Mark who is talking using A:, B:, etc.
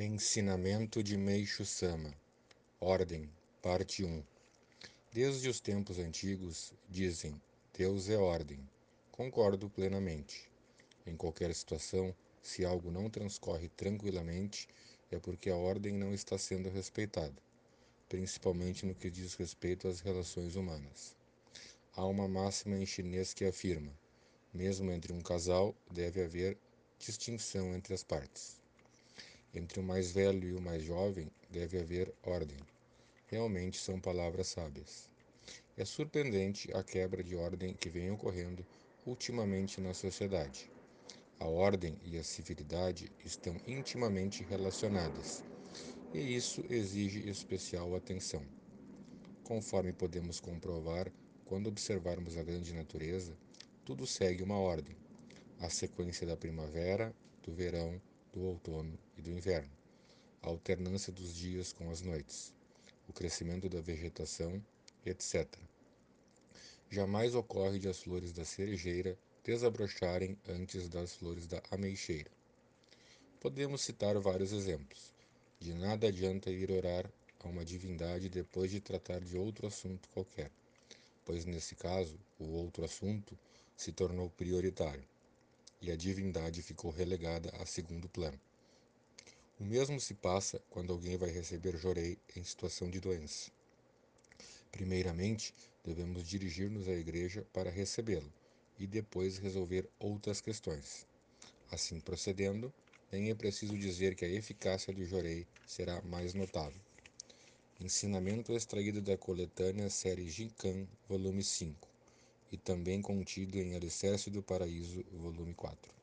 A: Ensinamento de Meishu Sama Ordem Parte 1 Desde os tempos antigos, dizem: Deus é ordem. Concordo plenamente. Em qualquer situação, se algo não transcorre tranquilamente, é porque a ordem não está sendo respeitada, principalmente no que diz respeito às relações humanas. Há uma máxima em chinês que afirma: mesmo entre um casal, deve haver distinção entre as partes. Entre o mais velho e o mais jovem deve haver ordem. Realmente são palavras sábias. É surpreendente a quebra de ordem que vem ocorrendo ultimamente na sociedade. A ordem e a civilidade estão intimamente relacionadas, e isso exige especial atenção. Conforme podemos comprovar quando observarmos a grande natureza, tudo segue uma ordem: a sequência da primavera, do verão, do outono e do inverno, a alternância dos dias com as noites, o crescimento da vegetação, etc. Jamais ocorre de as flores da cerejeira desabrocharem antes das flores da ameixeira. Podemos citar vários exemplos. De nada adianta ir orar a uma divindade depois de tratar de outro assunto qualquer, pois nesse caso o outro assunto se tornou prioritário e a divindade ficou relegada a segundo plano. O mesmo se passa quando alguém vai receber jorei em situação de doença. Primeiramente, devemos dirigir-nos à igreja para recebê-lo e depois resolver outras questões. Assim procedendo, nem é preciso dizer que a eficácia do jorei será mais notável. Ensinamento extraído da coletânea série Jinkan, volume 5 e também contido em Alicerce do Paraíso, volume 4.